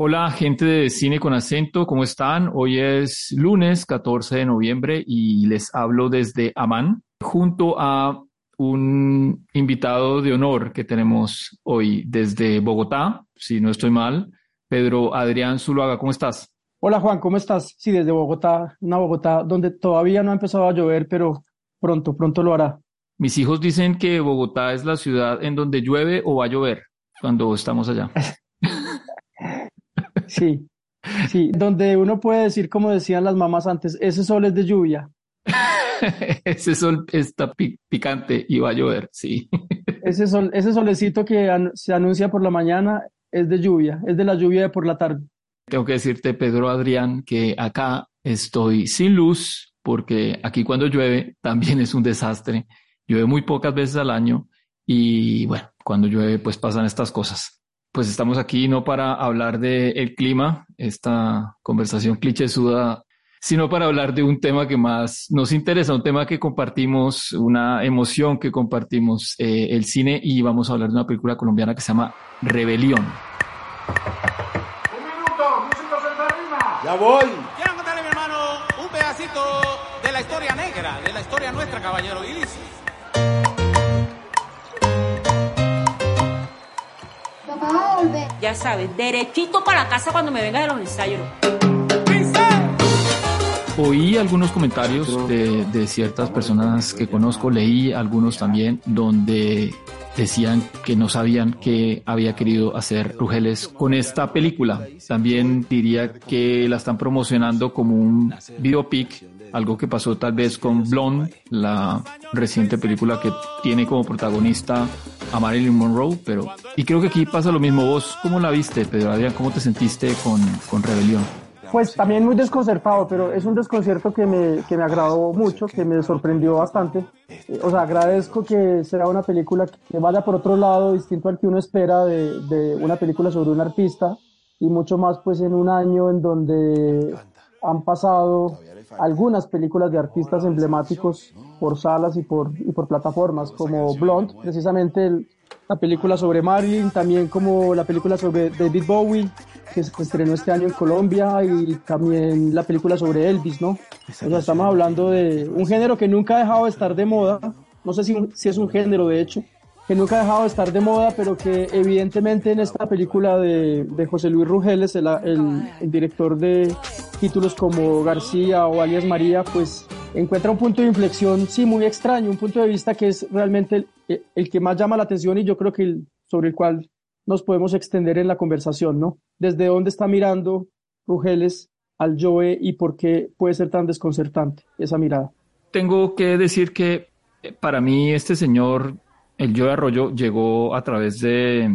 Hola, gente de Cine con Acento, ¿cómo están? Hoy es lunes 14 de noviembre y les hablo desde Amán, junto a un invitado de honor que tenemos hoy desde Bogotá, si no estoy mal, Pedro Adrián Zuluaga, ¿cómo estás? Hola Juan, ¿cómo estás? Sí, desde Bogotá, una Bogotá donde todavía no ha empezado a llover, pero pronto, pronto lo hará. Mis hijos dicen que Bogotá es la ciudad en donde llueve o va a llover cuando estamos allá. Sí, sí, donde uno puede decir, como decían las mamás antes, ese sol es de lluvia. ese sol está picante y va a llover, sí. ese, sol, ese solecito que se anuncia por la mañana es de lluvia, es de la lluvia de por la tarde. Tengo que decirte, Pedro Adrián, que acá estoy sin luz porque aquí cuando llueve también es un desastre. Llueve muy pocas veces al año y bueno, cuando llueve pues pasan estas cosas pues estamos aquí no para hablar del el clima, esta conversación clichésuda, sino para hablar de un tema que más nos interesa, un tema que compartimos, una emoción que compartimos, eh, el cine, y vamos a hablar de una película colombiana que se llama Rebelión. Un minuto, músicos en tarima. Ya voy. Quiero contarle, mi hermano, un pedacito de la historia negra, de la historia nuestra, caballero Iris. Ya sabes, derechito para la casa cuando me venga de los ensayos. Oí algunos comentarios de, de, ciertas personas que conozco, leí algunos también, donde decían que no sabían qué había querido hacer Rugeles con esta película. También diría que la están promocionando como un biopic, algo que pasó tal vez con Blonde, la reciente película que tiene como protagonista a Marilyn Monroe, pero y creo que aquí pasa lo mismo. ¿Vos cómo la viste, Pedro Adrián? ¿Cómo te sentiste con, con Rebelión? Pues también muy desconcertado, pero es un desconcierto que me, que me agradó mucho, que me sorprendió bastante. Eh, o sea, agradezco que sea una película que vaya por otro lado, distinto al que uno espera de, de una película sobre un artista, y mucho más pues en un año en donde han pasado algunas películas de artistas emblemáticos por salas y por, y por plataformas, como Blonde, precisamente el, la película sobre Marilyn, también como la película sobre David Bowie, que se estrenó este año en Colombia, y también la película sobre Elvis, ¿no? O sea, estamos hablando de un género que nunca ha dejado de estar de moda, no sé si, si es un género de hecho, que nunca ha dejado de estar de moda, pero que evidentemente en esta película de, José Luis Rugeles, el, director de títulos como García o alias María, pues encuentra un punto de inflexión, sí, muy extraño, un punto de vista que es realmente el, el que más llama la atención y yo creo que sobre el cual nos podemos extender en la conversación, ¿no? Desde dónde está mirando Rugeles al Joe y por qué puede ser tan desconcertante esa mirada. Tengo que decir que eh, para mí este señor, el Joe Arroyo, llegó a través de,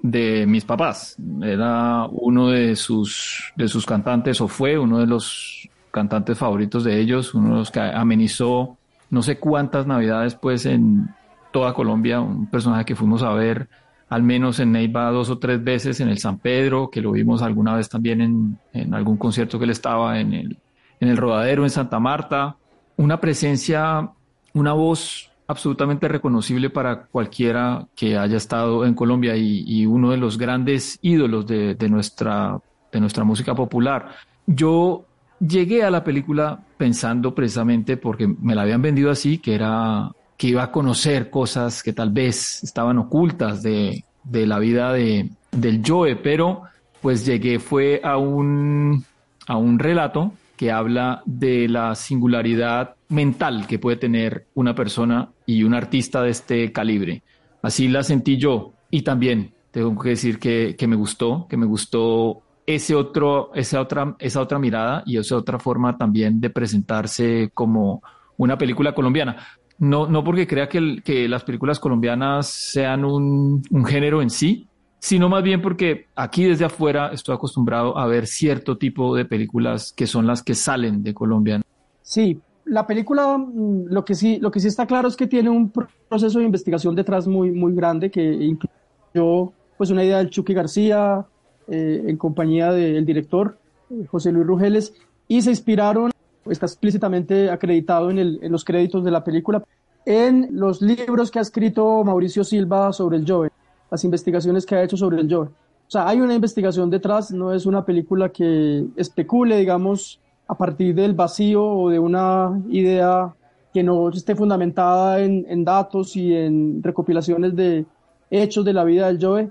de mis papás. Era uno de sus, de sus cantantes o fue uno de los cantantes favoritos de ellos, uno de los que amenizó no sé cuántas navidades pues en toda Colombia, un personaje que fuimos a ver al menos en Neiva dos o tres veces en el San Pedro, que lo vimos alguna vez también en, en algún concierto que él estaba en el, en el Rodadero en Santa Marta, una presencia, una voz absolutamente reconocible para cualquiera que haya estado en Colombia y, uno de los grandes ídolos de, de, nuestra, de nuestra música popular. Yo llegué a la película pensando precisamente porque me la habían vendido así, que era que iba a conocer cosas que tal vez estaban ocultas de, de la vida de, del Joe, pero pues llegué fue a un, a un relato que habla de la singularidad mental que puede tener una persona y un artista de este calibre. Así la sentí yo y también tengo que decir que, que me gustó, que me gustó ese otro, esa otra, esa otra mirada y esa otra forma también de presentarse como una película colombiana. No, no porque crea que, que las películas colombianas sean un, un, género en sí, sino más bien porque aquí desde afuera estoy acostumbrado a ver cierto tipo de películas que son las que salen de Colombia. Sí, la película, mm, lo que sí, lo que sí está claro es que tiene un proceso de investigación detrás muy, muy grande que incluyó pues una idea del Chucky García eh, en compañía del director eh, José Luis Rugeles y se inspiraron, está explícitamente acreditado en, el, en los créditos de la película, en los libros que ha escrito Mauricio Silva sobre el Joe, las investigaciones que ha hecho sobre el Joe. O sea, hay una investigación detrás, no es una película que especule, digamos, a partir del vacío o de una idea que no esté fundamentada en, datos y en recopilaciones de hechos de la vida del Joe,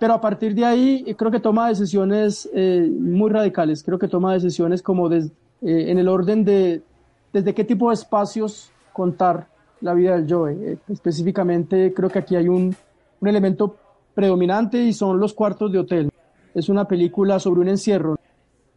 pero a partir de ahí creo que toma decisiones eh, muy radicales, creo que toma decisiones como eh, en el orden de desde qué tipo de espacios contar la vida del Joe. Eh, específicamente creo que aquí hay un, un elemento predominante y son los cuartos de hotel. Es una película sobre un encierro,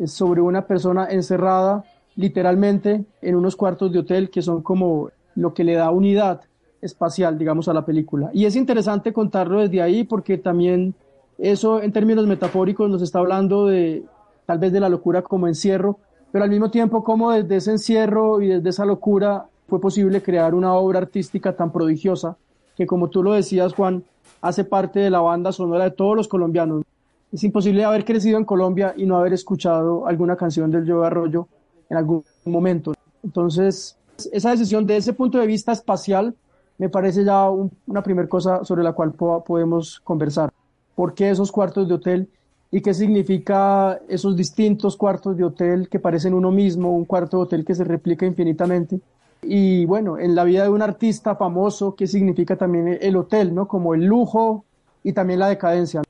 sobre una persona encerrada literalmente en unos cuartos de hotel que son como lo que le da unidad espacial, digamos, a la película. Y es interesante contarlo desde ahí porque también eso en términos metafóricos nos está hablando de tal vez de la locura como encierro, pero al mismo tiempo como desde ese encierro y desde esa locura fue posible crear una obra artística tan prodigiosa que como tú lo decías, Juan, hace parte de la banda sonora de todos los colombianos. Es imposible haber crecido en Colombia y no haber escuchado alguna canción del Joe Arroyo en algún momento. Entonces, esa decisión de ese punto de vista espacial me parece ya una primera cosa sobre la cual podemos conversar. ¿Por qué esos cuartos de hotel? ¿Y qué significa esos distintos cuartos de hotel que parecen uno mismo, un cuarto de hotel que se replica infinitamente? Y bueno, en la vida de un artista famoso, ¿qué significa también el hotel, ¿no? Como el lujo y también la decadencia.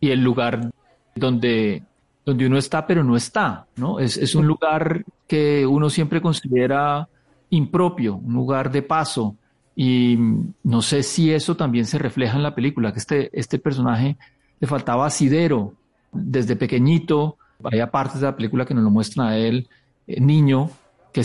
Y el lugar donde, donde uno está, pero no está, ¿no? Es, es un lugar que uno siempre considera impropio, un lugar de paso. Y no sé si eso también se refleja en la película, que este, este personaje le faltaba asidero desde pequeñito. Hay partes de la película que nos lo muestran a él, eh, niño, que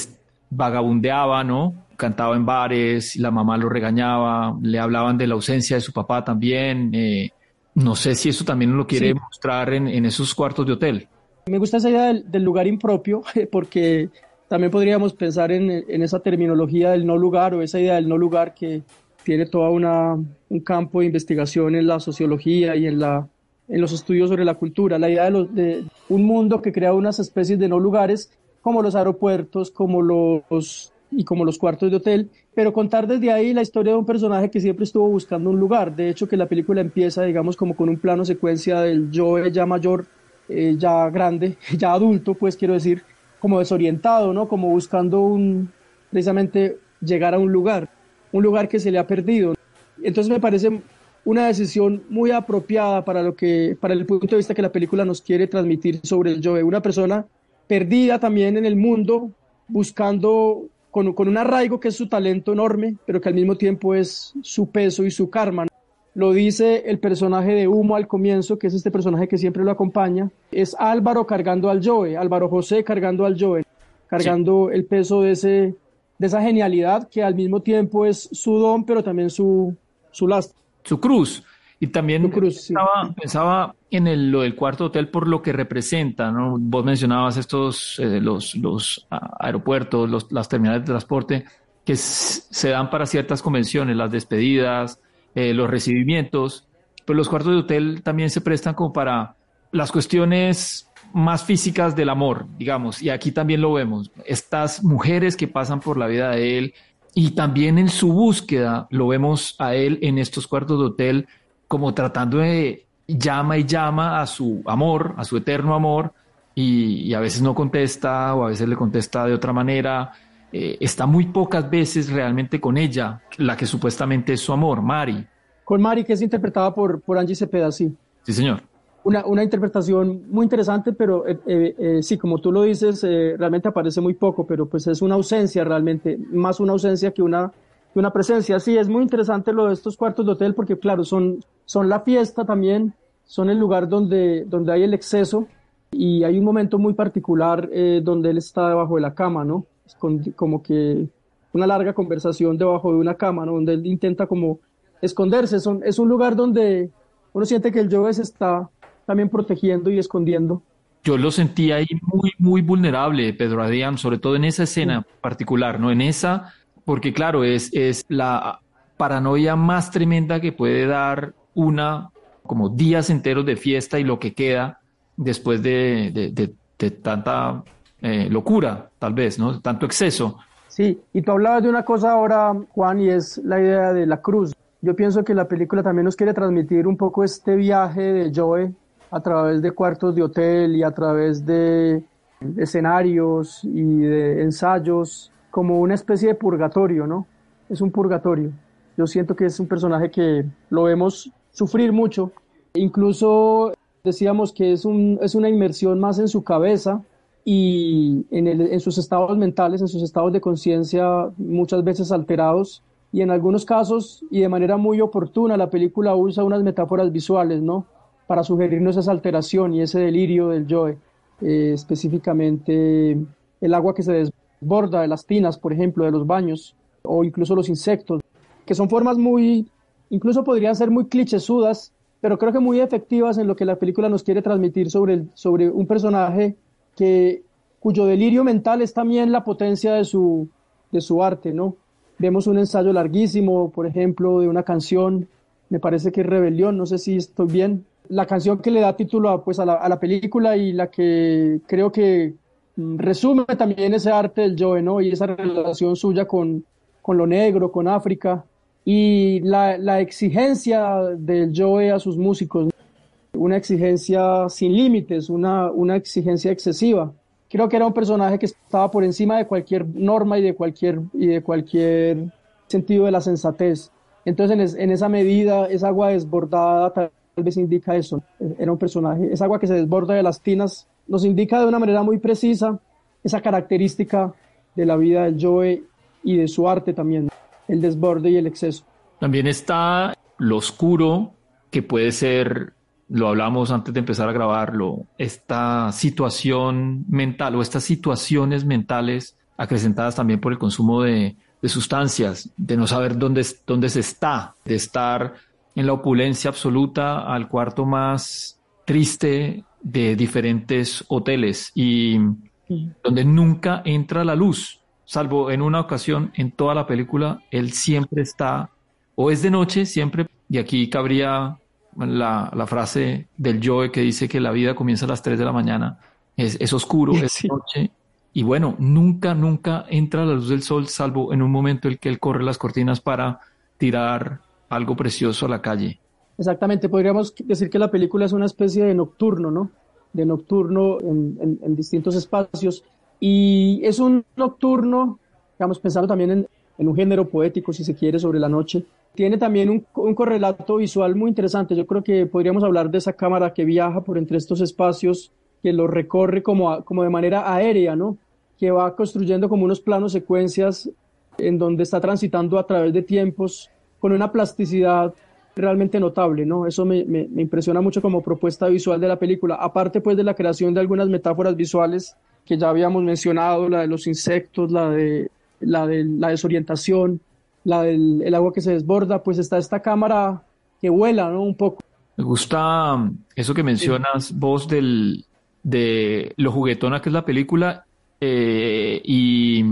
vagabundeaba, ¿no? Cantaba en bares, la mamá lo regañaba, le hablaban de la ausencia de su papá también. Eh, no sé si eso también lo quiere mostrar en, esos cuartos de hotel. Me gusta esa idea del, lugar impropio, porque también podríamos pensar en, esa terminología del no lugar o esa idea del no lugar que tiene todo un campo de investigación en la sociología y en, la, en los estudios sobre la cultura. La idea de, de un mundo que crea unas especies de no lugares como los aeropuertos, como los y como los cuartos de hotel, pero contar desde ahí la historia de un personaje que siempre estuvo buscando un lugar. De hecho, que la película empieza, digamos, como con un plano secuencia del Joe ya mayor, eh, ya grande, ya adulto, pues quiero decir, como desorientado, ¿no? Como buscando un, precisamente llegar a un lugar, un lugar que se le ha perdido. Entonces me parece una decisión muy apropiada para lo que, para el punto de vista que la película nos quiere transmitir sobre el Joe, una persona perdida también en el mundo, buscando con, con, un arraigo que es su talento enorme, pero que al mismo tiempo es su peso y su karma. Lo dice el personaje de Humo al comienzo, que es este personaje que siempre lo acompaña. Es Álvaro cargando al Joe, Álvaro José cargando al Joe, cargando el peso de, ese, de esa genialidad que al mismo tiempo es su don, pero también su, su last. Su cruz. Y también pensaba, en el, lo del cuarto hotel por lo que representa, ¿no? Vos mencionabas estos, eh, los, los aeropuertos, los, las terminales de transporte que se dan para ciertas convenciones, las despedidas, eh, los recibimientos, pero los cuartos de hotel también se prestan como para las cuestiones más físicas del amor, digamos, y aquí también lo vemos, estas mujeres que pasan por la vida de él y también en su búsqueda lo vemos a él en estos cuartos de hotel como tratando de llama y llama a su amor, a su eterno amor, y, a veces no contesta o a veces le contesta de otra manera. Eh, está muy pocas veces realmente con ella, la que supuestamente es su amor, Mari. Con Mari, que es interpretada por, por Angie Cepeda, sí. Sí, señor. Una, una interpretación muy interesante, pero eh, eh, sí, como tú lo dices, realmente aparece muy poco, pero pues es una ausencia realmente, más una ausencia que una una presencia. Sí, es muy interesante lo de estos cuartos de hotel porque, claro, son, son la fiesta también, son el lugar donde, donde hay el exceso y hay un momento muy particular eh, donde él está debajo de la cama, ¿no? como que una larga conversación debajo de una cama, ¿no? Donde él intenta como esconderse. Son, es un lugar donde, uno siente que el Joe se está también protegiendo y escondiendo. Yo lo sentí ahí muy, muy vulnerable, Pedro Adrián, sobre todo en esa escena particular, ¿no? En esa, porque claro, es, es la paranoia más tremenda que puede dar una, como días enteros de fiesta y lo que queda después de, de, tanta eh, locura, tal vez, ¿no? Tanto exceso. Sí, y tú hablabas de una cosa ahora, Juan, y es la idea de la cruz. Yo pienso que la película también nos quiere transmitir un poco este viaje de Joe a través de cuartos de hotel y a través de escenarios y de ensayos como una especie de purgatorio, ¿no? Es un purgatorio. Yo siento que es un personaje que lo vemos sufrir mucho. Incluso decíamos que es, un, es una inmersión más en su cabeza y en, el, en sus estados mentales, en sus estados de conciencia muchas veces alterados. Y en algunos casos, y de manera muy oportuna, la película usa unas metáforas visuales, ¿no? Para sugerirnos esa alteración y ese delirio del Joe. Eh, específicamente el agua que se desborda de las tinas, por ejemplo, de los baños, o incluso los insectos que son formas muy, incluso podrían ser muy clichésudas, pero creo que muy efectivas en lo que la película nos quiere transmitir sobre, sobre un personaje que, cuyo delirio mental es también la potencia de su, de su arte, ¿no? Vemos un ensayo larguísimo, por ejemplo, de una canción, me parece que es Rebelión, no sé si estoy bien, la canción que le da título a, pues, a, la, a la película y la que creo que resume también ese arte del Joe, ¿no? Y esa relación suya con, con lo negro, con África, y la, la exigencia del Joe a sus músicos, una exigencia sin límites, una, una exigencia excesiva. Creo que era un personaje que estaba por encima de cualquier norma y de cualquier, y de cualquier sentido de la sensatez. Entonces, en, en esa medida, esa agua desbordada tal vez indica eso. Era un personaje, esa agua que se desborda de las tinas, nos indica de una manera muy precisa esa característica de la vida del Joe y de su arte también el desborde y el exceso. También está lo oscuro, que puede ser, lo hablamos antes de empezar a grabarlo, esta situación mental o estas situaciones mentales acrecentadas también por el consumo de, sustancias, de no saber dónde, dónde se está, de estar en la opulencia absoluta al cuarto más triste de diferentes hoteles y donde nunca entra la luz salvo en una ocasión en toda la película, él siempre está, o es de noche, siempre, y aquí cabría la, la frase del Joe que dice que la vida comienza a las 3 de la mañana, es, es oscuro, es noche, y bueno, nunca, nunca entra la luz del sol, salvo en un momento en que él corre las cortinas para tirar algo precioso a la calle. Exactamente, podríamos decir que la película es una especie de nocturno, ¿no? De nocturno en, en distintos espacios y es un nocturno, digamos, pensando también en, un género poético, si se quiere, sobre la noche. Tiene también un, un, correlato visual muy interesante. Yo creo que podríamos hablar de esa cámara que viaja por entre estos espacios, que lo recorre como, como de manera aérea, ¿no? Que va construyendo como unos planos secuencias en donde está transitando a través de tiempos con una plasticidad realmente notable, ¿no? Eso me, me, me impresiona mucho como propuesta visual de la película. Aparte, pues, de la creación de algunas metáforas visuales que ya habíamos mencionado, la de los insectos, la de la, de, la desorientación, la del el agua que se desborda, pues está esta cámara que vuela, ¿no? Un poco. Me gusta um, eso que mencionas vos del, de lo juguetona que es la película eh, y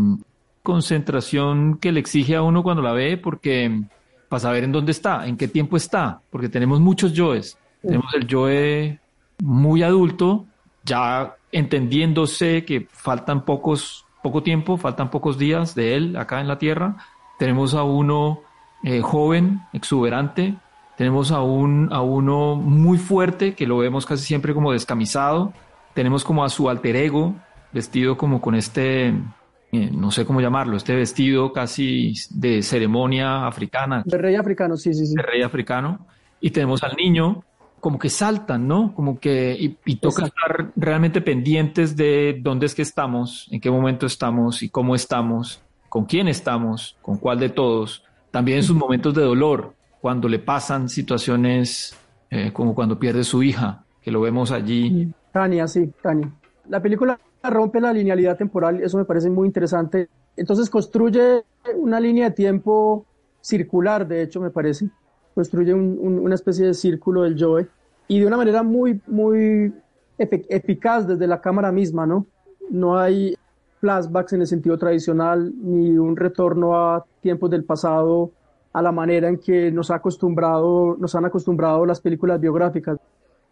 concentración que le exige a uno cuando la ve porque para saber en dónde está, en qué tiempo está, porque tenemos muchos Joes. Tenemos el Joe muy adulto, ya entendiéndose que faltan pocos, poco tiempo, faltan pocos días de él acá en la Tierra. Tenemos a uno eh, joven, exuberante, tenemos a, un, a uno muy fuerte, que lo vemos casi siempre como descamisado, tenemos como a su alter ego, vestido como con este, eh, no sé cómo llamarlo, este vestido casi de ceremonia africana. De rey africano, sí, sí, sí. De rey africano. Y tenemos al niño como que saltan, ¿no? Como que, y, toca estar realmente pendientes de dónde es que estamos, en qué momento estamos y cómo estamos, con quién estamos, con cuál de todos. También en sus momentos de dolor, cuando le pasan situaciones eh, como cuando pierde su hija, que lo vemos allí. Tania, sí, Tania. La película rompe la linealidad temporal, eso me parece muy interesante. Entonces construye una línea de tiempo circular, de hecho, me parece construye una especie de círculo del Joe y de una manera muy, muy eficaz desde la cámara misma, ¿no? No hay flashbacks en el sentido tradicional ni un retorno a tiempos del pasado a la manera en que nos, ha acostumbrado, nos han acostumbrado las películas biográficas,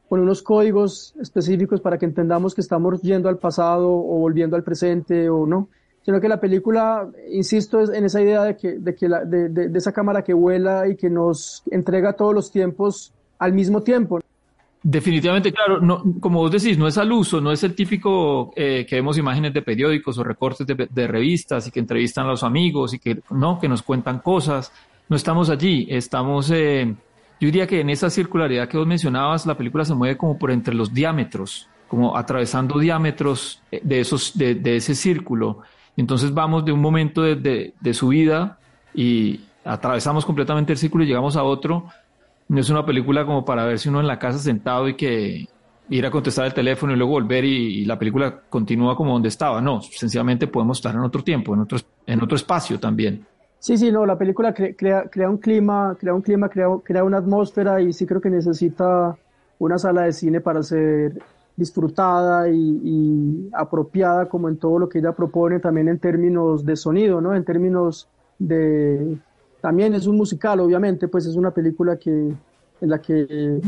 con unos códigos específicos para que entendamos que estamos yendo al pasado o volviendo al presente o no, sino que la película, insisto, es en esa idea de, que, de, que la, de, de, esa cámara que vuela y que nos entrega todos los tiempos al mismo tiempo. Definitivamente, claro, no, como vos decís, no es al uso, no es el típico eh, que vemos imágenes de periódicos o recortes de, de, revistas y que entrevistan a los amigos y que no, que nos cuentan cosas, no estamos allí, estamos, eh, yo diría que en esa circularidad que vos mencionabas, la película se mueve como por entre los diámetros, como atravesando diámetros eh, de, esos, de, ese círculo. Entonces vamos de un momento de, de, su vida y atravesamos completamente el círculo y llegamos a otro. No es una película como para verse uno en la casa sentado y que ir a contestar el teléfono y luego volver y, la película continúa como donde estaba. No, sencillamente podemos estar en otro tiempo, en otro, en otro espacio también. Sí, sí, no, la película crea, crea un clima, crea un clima, crea, crea una atmósfera y sí creo que necesita una sala de cine para ser disfrutada y, apropiada como en todo lo que ella propone también en términos de sonido, ¿no? En términos de... También es un musical, obviamente, pues es una película que, en la que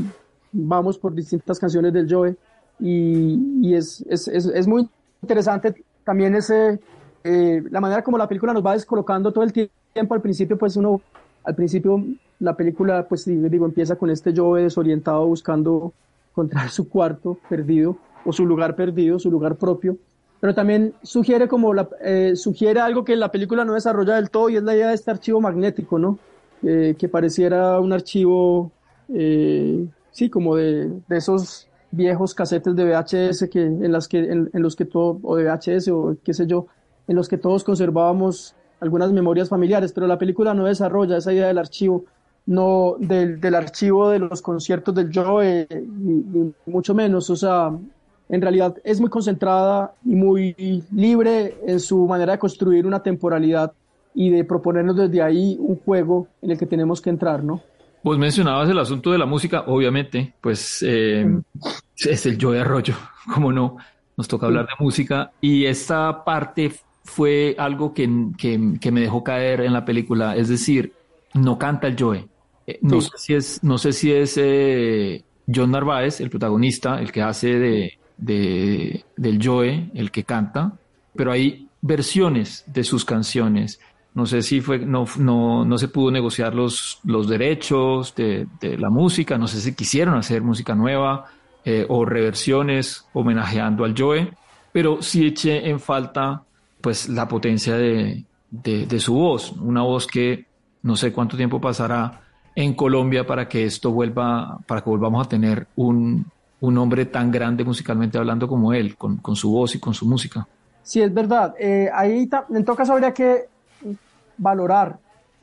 vamos por distintas canciones del Joe y, es, es, es, es muy interesante también ese, eh, la manera como la película nos va descolocando todo el tiempo al principio, pues uno, al principio la película, pues digo, empieza con este Joe desorientado buscando encontrar su cuarto perdido o su lugar perdido, su lugar propio. Pero también sugiere como eh, sugiere algo que la película no desarrolla del todo y es la idea de este archivo magnético, ¿no? Eh, que pareciera un archivo, eh, sí, como de, de, esos viejos casetes de VHS que, en, las que, en los que todo, o de VHS o qué sé yo, en los que todos conservábamos algunas memorias familiares, pero la película no desarrolla esa idea del archivo, no del, del archivo de los conciertos del Joe, ni, mucho menos, o sea, en realidad es muy concentrada y muy libre en su manera de construir una temporalidad y de proponernos desde ahí un juego en el que tenemos que entrar, ¿no? Vos mencionabas el asunto de la música, obviamente, pues eh, mm. es el Joe Arroyo, como no, nos toca hablar de música y esta parte fue algo que, que, me dejó caer en la película. Es decir, no canta el Joe. Eh, no, sé si es, no sé si es eh, John Narváez, el protagonista, el que hace de, de, del Joe, el que canta, pero hay versiones de sus canciones. No sé si fue, no, no, no se pudo negociar los, los derechos de, de, la música, no sé si quisieron hacer música nueva eh, o reversiones homenajeando al Joe, pero sí eché en falta pues la potencia de, de, su voz, una voz que no sé cuánto tiempo pasará en Colombia para que esto vuelva, para que volvamos a tener un, un hombre tan grande musicalmente hablando como él, con, con su voz y con su música. Sí, es verdad. Eh, ahí en todo caso habría que valorar,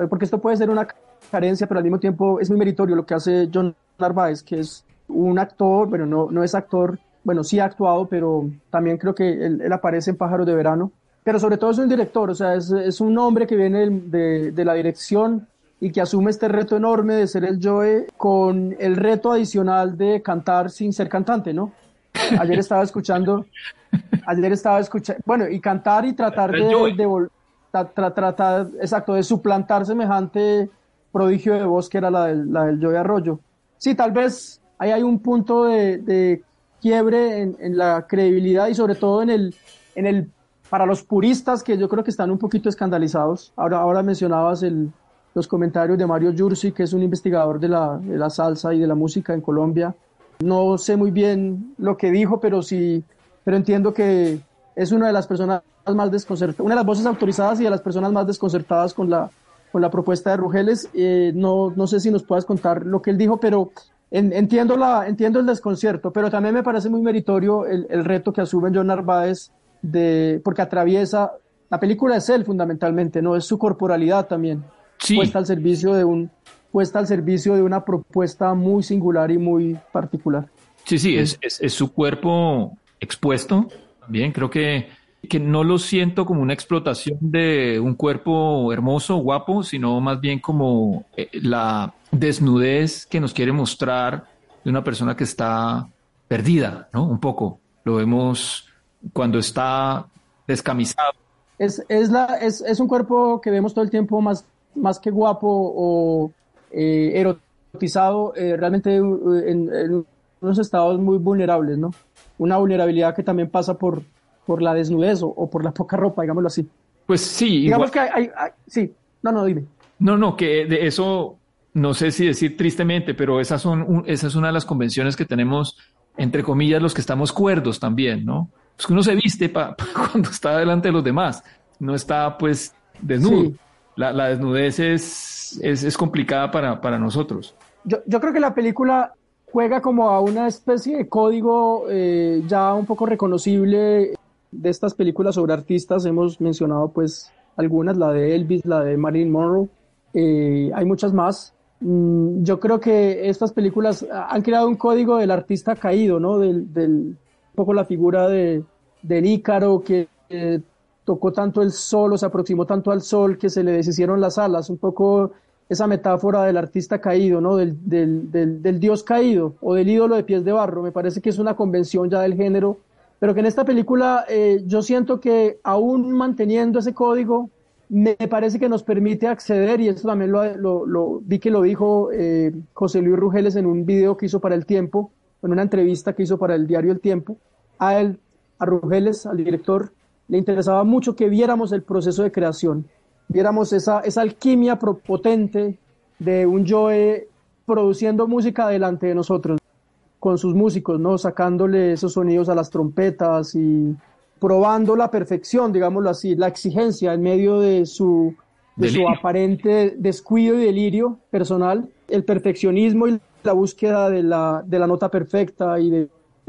porque esto puede ser una carencia, pero al mismo tiempo es muy meritorio lo que hace John Narváez, que es un actor, bueno, no, no es actor, bueno, sí ha actuado, pero también creo que él, él aparece en Pájaros de Verano, pero sobre todo es un director, o sea, es, es un hombre que viene de, de, la dirección y que asume este reto enorme de ser el Joe con el reto adicional de cantar sin ser cantante, ¿no? Ayer estaba escuchando, ayer estaba escuchando, bueno, y cantar y tratar de, de tratar, exacto, de suplantar semejante prodigio de voz que era la del, la del Joe Arroyo. Sí, tal vez ahí hay un punto de, de quiebre en, en, la credibilidad y sobre todo en el, en el para los puristas que yo creo que están un poquito escandalizados, ahora, ahora mencionabas el, los comentarios de Mario Yursi, que es un investigador de la, de la, salsa y de la música en Colombia. No sé muy bien lo que dijo, pero sí, pero entiendo que es una de las personas más desconcertadas, una de las voces autorizadas y de las personas más desconcertadas con la, con la propuesta de Rugeles. Eh, no, no sé si nos puedas contar lo que él dijo, pero entiendo, la, entiendo el desconcierto, pero también me parece muy meritorio el, el reto que asume John Narváez de, porque atraviesa, la película es él fundamentalmente, no es su corporalidad también, puesta al servicio de un, puesta al servicio de una propuesta muy singular y muy particular. Sí, sí, es, es, su cuerpo expuesto. Bien, creo que, que no lo siento como una explotación de un cuerpo hermoso, guapo, sino más bien como eh, la, desnudez que nos quiere mostrar de una persona que está perdida, ¿no? Un poco. Lo vemos cuando está descamisado. Es, es, la, es, es un cuerpo que vemos todo el tiempo más, más que guapo o eh, erotizado, eh, realmente en, en, unos estados muy vulnerables, ¿no? Una vulnerabilidad que también pasa por, por la desnudez o, o por la poca ropa, digámoslo así. Pues sí. Digamos igual... que hay, hay, sí, no, no, dime. No, no, que de eso no sé si decir tristemente, pero esas son, esa es una de las convenciones que tenemos, entre comillas, los que estamos cuerdos también, ¿no? Pues que uno se viste pa, pa cuando está delante de los demás, no está pues desnudo. Sí. La, desnudez es, es, es complicada para, para nosotros. Yo, yo, creo que la película juega como a una especie de código eh, ya un poco reconocible de estas películas sobre artistas. Hemos mencionado pues algunas, la de Elvis, la de Marilyn Monroe. Eh, hay muchas más. Mm, yo creo que estas películas han creado un código del artista caído, ¿no? Del, del un poco la figura de, del Ícaro que eh, tocó tanto el sol o se aproximó tanto al sol que se le deshicieron las alas, un poco esa metáfora del artista caído, ¿no? Del, del, del, dios caído o del ídolo de pies de barro. Me parece que es una convención ya del género, pero que en esta película eh, yo siento que aún manteniendo ese código, me parece que nos permite acceder, y esto también lo, lo, lo vi que lo dijo eh, José Luis Rugeles en un video que hizo para El Tiempo, en una entrevista que hizo para el diario El Tiempo, a él, a Rugeles, al director, le interesaba mucho que viéramos el proceso de creación, viéramos esa, esa alquimia potente de un Joe produciendo música delante de nosotros, con sus músicos, ¿no? Sacándole esos sonidos a las trompetas y probando la perfección, digámoslo así, la exigencia en medio de su, de su aparente descuido y delirio personal, el perfeccionismo y la búsqueda de la, de la nota perfecta y del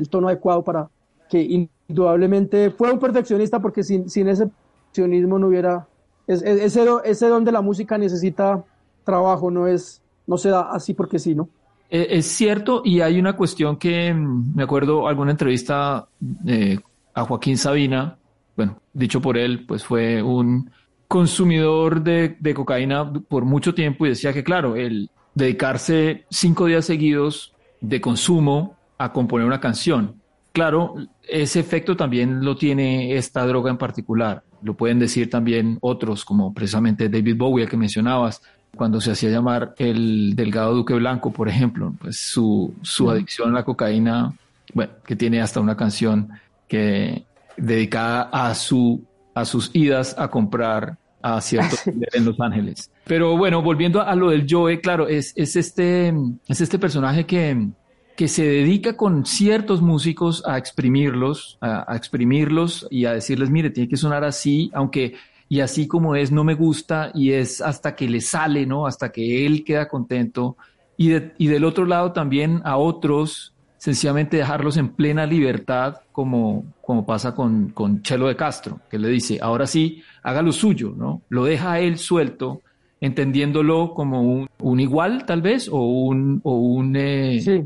tono adecuado para que indudablemente fue un perfeccionista porque sin, sin ese perfeccionismo no hubiera, es, es, ese, ese donde la música necesita trabajo, no es, no se da así porque sí, ¿no? Es cierto, y hay una cuestión que me acuerdo alguna entrevista eh, a Joaquín Sabina, bueno, dicho por él, pues fue un consumidor de, de, cocaína por mucho tiempo y decía que, claro, el dedicarse cinco días seguidos de consumo a componer una canción, claro, ese efecto también lo tiene esta droga en particular. Lo pueden decir también otros, como precisamente David Bowie, que mencionabas, cuando se hacía llamar el Delgado Duque Blanco, por ejemplo, pues su, su adicción a la cocaína, bueno, que tiene hasta una canción que dedicada a su a sus idas a comprar a ciertos en Los Ángeles. Pero bueno, volviendo a lo del Joe, claro, es, es este es este personaje que, que se dedica con ciertos músicos a exprimirlos, a, exprimirlos y a decirles, mire, tiene que sonar así, aunque y así como es, no me gusta y es hasta que le sale, ¿no? Hasta que él queda contento. Y, de, y del otro lado también a otros sencillamente dejarlos en plena libertad, como, como pasa con, con Chelo de Castro, que le dice, ahora sí, haga lo suyo, ¿no? Lo deja a él suelto, entendiéndolo como un, un igual, tal vez, o un... O un eh, sí,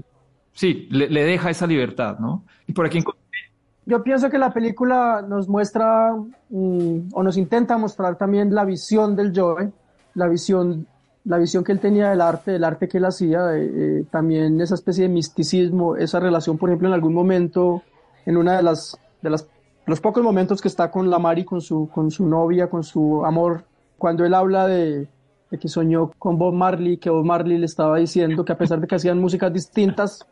sí le, deja esa libertad, ¿no? Y por aquí... Yo pienso que la película nos muestra, mm, o nos intenta mostrar también la visión del Joe, la visión la visión que él tenía del arte, del arte que él hacía, eh, también esa especie de misticismo, esa relación, por ejemplo, en algún momento, en una de las, de las, los pocos momentos que está con la Mari, con su, con su novia, con su amor, cuando él habla de que soñó con Bob Marley, que Bob Marley le estaba diciendo que a pesar de que hacían músicas distintas,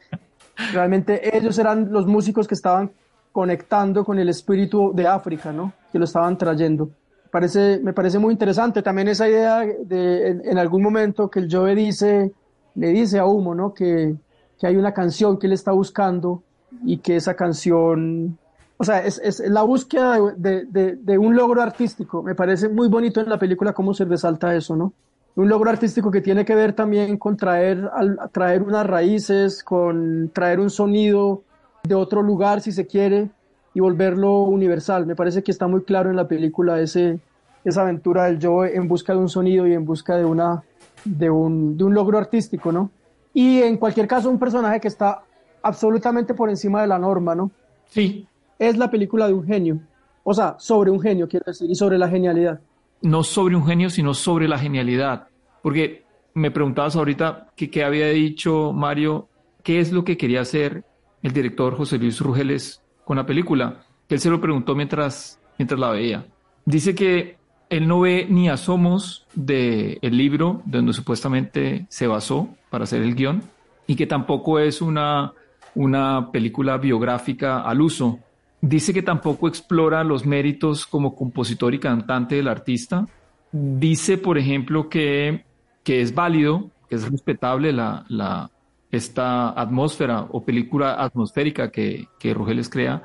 realmente ellos eran los músicos que estaban conectando con el espíritu de África, ¿no? Que lo estaban trayendo parece, me parece muy interesante también esa idea de en, en, algún momento que el Joe dice, le dice a Humo, ¿no? Que, que hay una canción que él está buscando y que esa canción, o sea, es, es la búsqueda de, de, de, un logro artístico. Me parece muy bonito en la película cómo se resalta eso, ¿no? Un logro artístico que tiene que ver también con traer, al, traer unas raíces, con traer un sonido de otro lugar, si se quiere, y volverlo universal. Me parece que está muy claro en la película ese, esa aventura del Joe en busca de un sonido y en busca de, una, de, un, de un logro artístico, ¿no? Y en cualquier caso, un personaje que está absolutamente por encima de la norma, ¿no? Sí. Es la película de un genio. O sea, sobre un genio, quiero decir, y sobre la genialidad. No sobre un genio, sino sobre la genialidad. Porque me preguntabas ahorita qué había dicho Mario, qué es lo que quería hacer el director José Luis Rugeles con la película, que él se lo preguntó mientras, mientras la veía. Dice que él no ve ni asomos del el libro donde supuestamente se basó para hacer el guion y que tampoco es una, una película biográfica al uso. Dice que tampoco explora los méritos como compositor y cantante del artista. Dice, por ejemplo, que, que es válido, que es respetable la, la, esta atmósfera o película atmosférica que, que Rugeles crea,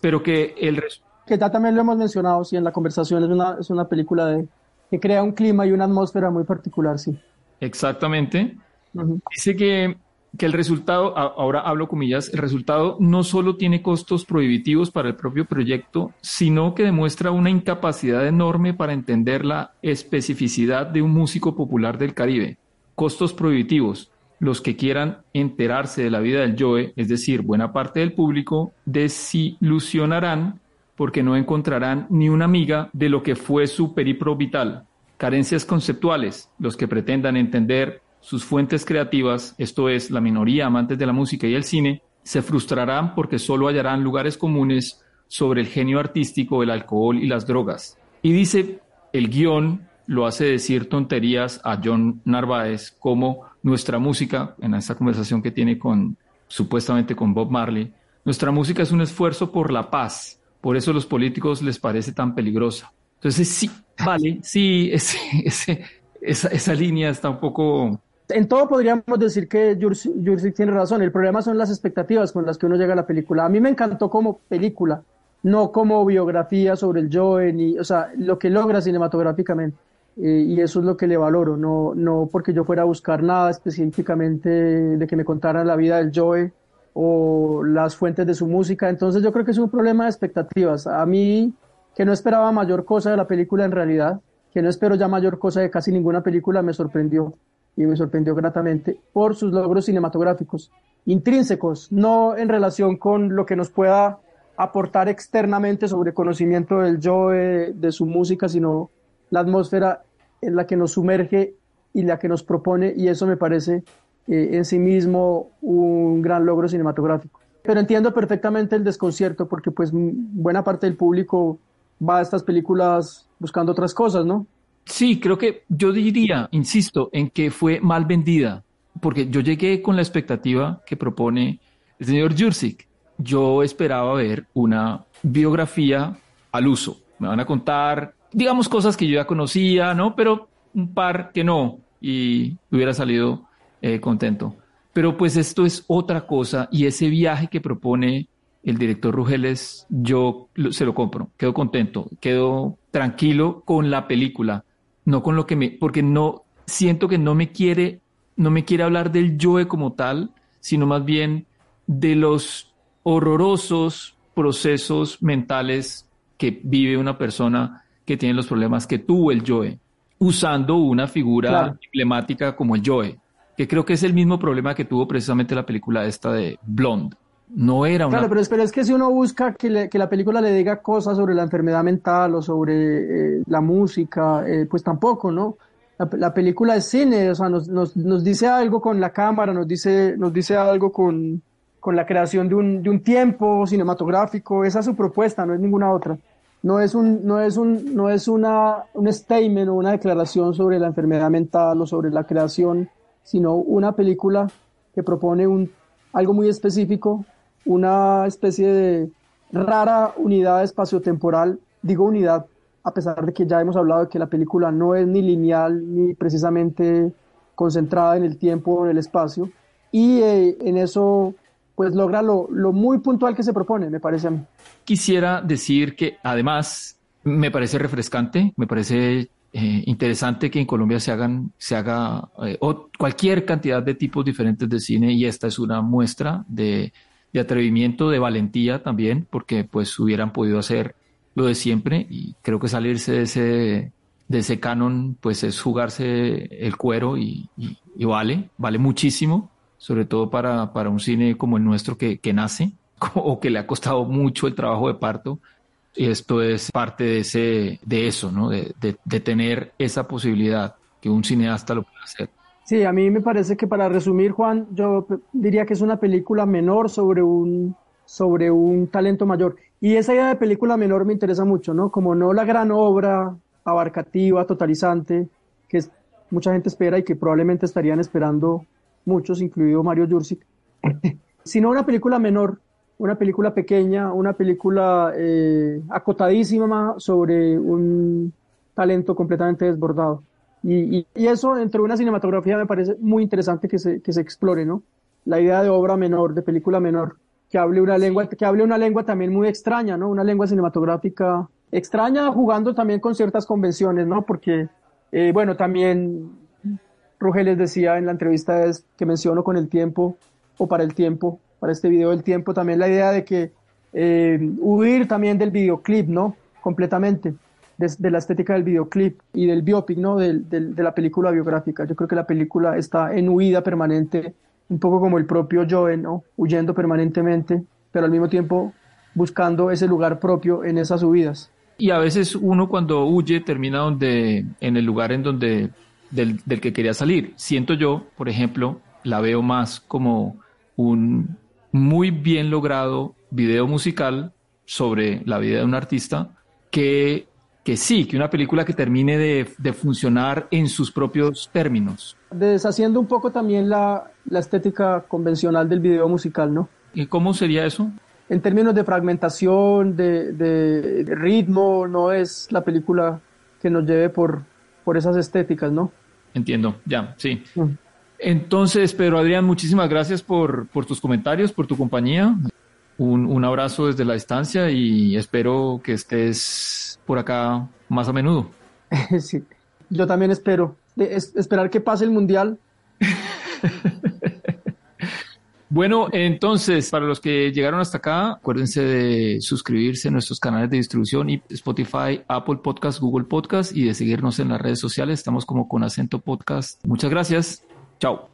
pero que el, que ya también lo hemos mencionado, sí, en la conversación, es una, es una película de, que crea un clima y una atmósfera muy particular, sí. Exactamente. Dice que, que el resultado, ahora hablo comillas, el resultado no solo tiene costos prohibitivos para el propio proyecto, sino que demuestra una incapacidad enorme para entender la especificidad de un músico popular del Caribe. Costos prohibitivos. Los que quieran enterarse de la vida del Joe, es decir, buena parte del público, desilusionarán porque no encontrarán ni una amiga de lo que fue su peripro vital. Carencias conceptuales, los que pretendan entender sus fuentes creativas, esto es, la minoría amantes de la música y el cine, se frustrarán porque solo hallarán lugares comunes sobre el genio artístico, el alcohol y las drogas. Y dice, el guion lo hace decir tonterías a John Narváez como nuestra música, en esta conversación que tiene con, supuestamente con Bob Marley, nuestra música es un esfuerzo por la paz, por eso a los políticos les parece tan peligrosa. Entonces, sí, vale, sí, esa, esa, línea está un poco... En todo podríamos decir que Jursi tiene razón. El problema son las expectativas con las que uno llega a la película. A mí me encantó como película, no como biografía sobre el Joe, ni, o sea, lo que logra cinematográficamente. Eh, y eso es lo que le valoro, no, no porque yo fuera a buscar nada específicamente de que me contaran la vida del Joe o las fuentes de su música. Entonces yo creo que es un problema de expectativas. A mí, que no esperaba mayor cosa de la película en realidad, que no espero ya mayor cosa de casi ninguna película, me sorprendió y me sorprendió gratamente por sus logros cinematográficos, intrínsecos, no en relación con lo que nos pueda aportar externamente sobre conocimiento del yo, de su música, sino la atmósfera en la que nos sumerge y la que nos propone, y eso me parece eh, en sí mismo un gran logro cinematográfico. Pero entiendo perfectamente el desconcierto porque pues buena parte del público va a estas películas buscando otras cosas, ¿no? Sí, creo que yo diría, insisto, en que fue mal vendida, porque yo llegué con la expectativa que propone el señor Jursik. Yo esperaba ver una biografía al uso. Me van a contar, digamos, cosas que yo ya conocía, ¿no? Pero un par que no, y hubiera salido eh, contento. Pero pues esto es otra cosa y ese viaje que propone el director Rugeles, yo se lo compro, quedo contento, quedo tranquilo con la película, no con lo que me, porque no, siento que no me quiere, no me quiere hablar del Joe como tal, sino más bien de los horrorosos procesos mentales que vive una persona que tiene los problemas que tuvo el Joe, usando una figura emblemática como el Joe que creo que es el mismo problema que tuvo precisamente la película esta de Blonde. No era una... Claro, pero es, que si uno busca que, que, la película le diga cosas sobre la enfermedad mental o sobre eh, la música, eh, pues tampoco, ¿no? La, película es cine, o sea, nos, nos, nos, dice algo con la cámara, nos dice, nos dice algo con, con la creación de un, de un tiempo cinematográfico, esa es su propuesta, no es ninguna otra. No es, un, no es, un, no es una, un statement o una declaración sobre la enfermedad mental o sobre la creación sino una película que propone un, algo muy específico, una especie de rara unidad espaciotemporal, digo unidad, a pesar de que ya hemos hablado de que la película no es ni lineal ni precisamente concentrada en el tiempo o en el espacio, y eh, en eso pues logra lo, lo muy puntual que se propone, me parece a mí. Quisiera decir que además me parece refrescante, me parece eh, interesante que en Colombia se hagan, se haga eh, cualquier cantidad de tipos diferentes de cine y esta es una muestra de, de, atrevimiento, de valentía también, porque pues hubieran podido hacer lo de siempre y creo que salirse de ese, de ese canon pues es jugarse el cuero y, vale, vale muchísimo, sobre todo para, para un cine como el nuestro que, que nace o que le ha costado mucho el trabajo de parto y esto es parte de, ese, de eso, ¿no? De, de, tener esa posibilidad que un cineasta lo pueda hacer. Sí, a mí me parece que para resumir, Juan, yo diría que es una película menor sobre un, sobre un talento mayor. Y esa idea de película menor me interesa mucho, ¿no? Como no la gran obra abarcativa, totalizante, que mucha gente espera y que probablemente estarían esperando muchos, incluido Mario Jursic, sino una película menor, una película pequeña, una película eh, acotadísima sobre un talento completamente desbordado. Y, eso, entre una cinematografía, me parece muy interesante que se, que se explore, ¿no? La idea de obra menor, de película menor, que hable una lengua, que hable una lengua también muy extraña, ¿no? Una lengua cinematográfica extraña, jugando también con ciertas convenciones, ¿no? Porque, eh, bueno, también Rugel les decía en la entrevista es, que menciono con el tiempo, o para el tiempo, para este video del tiempo, también la idea de que eh, huir también del videoclip, ¿no? Completamente de, la estética del videoclip y del biopic, ¿no? De, de, la película biográfica. Yo creo que la película está en huida permanente, un poco como el propio Joe, ¿no? Huyendo permanentemente, pero al mismo tiempo buscando ese lugar propio en esas huidas. Y a veces uno cuando huye termina donde, en el lugar en donde, del, del que quería salir. Siento yo, por ejemplo, la veo más como un muy bien logrado video musical sobre la vida de un artista que que sí, que una película que termine de, funcionar en sus propios términos. Deshaciendo un poco también la, estética convencional del video musical, ¿no? ¿Y cómo sería eso? En términos de fragmentación, de, ritmo, no es la película que nos lleve por, por esas estéticas, ¿no? Entiendo, ya, sí. Mm. Entonces, Pedro Adrián, muchísimas gracias por, por tus comentarios, por tu compañía. Un, un abrazo desde la distancia y espero que estés por acá más a menudo. sí, yo también espero. esperar que pase el mundial. Bueno, entonces, para los que llegaron hasta acá, acuérdense de suscribirse a nuestros canales de distribución y Spotify, Apple Podcast, Google Podcast y de seguirnos en las redes sociales. Estamos como con acento podcast. Muchas gracias. Chao.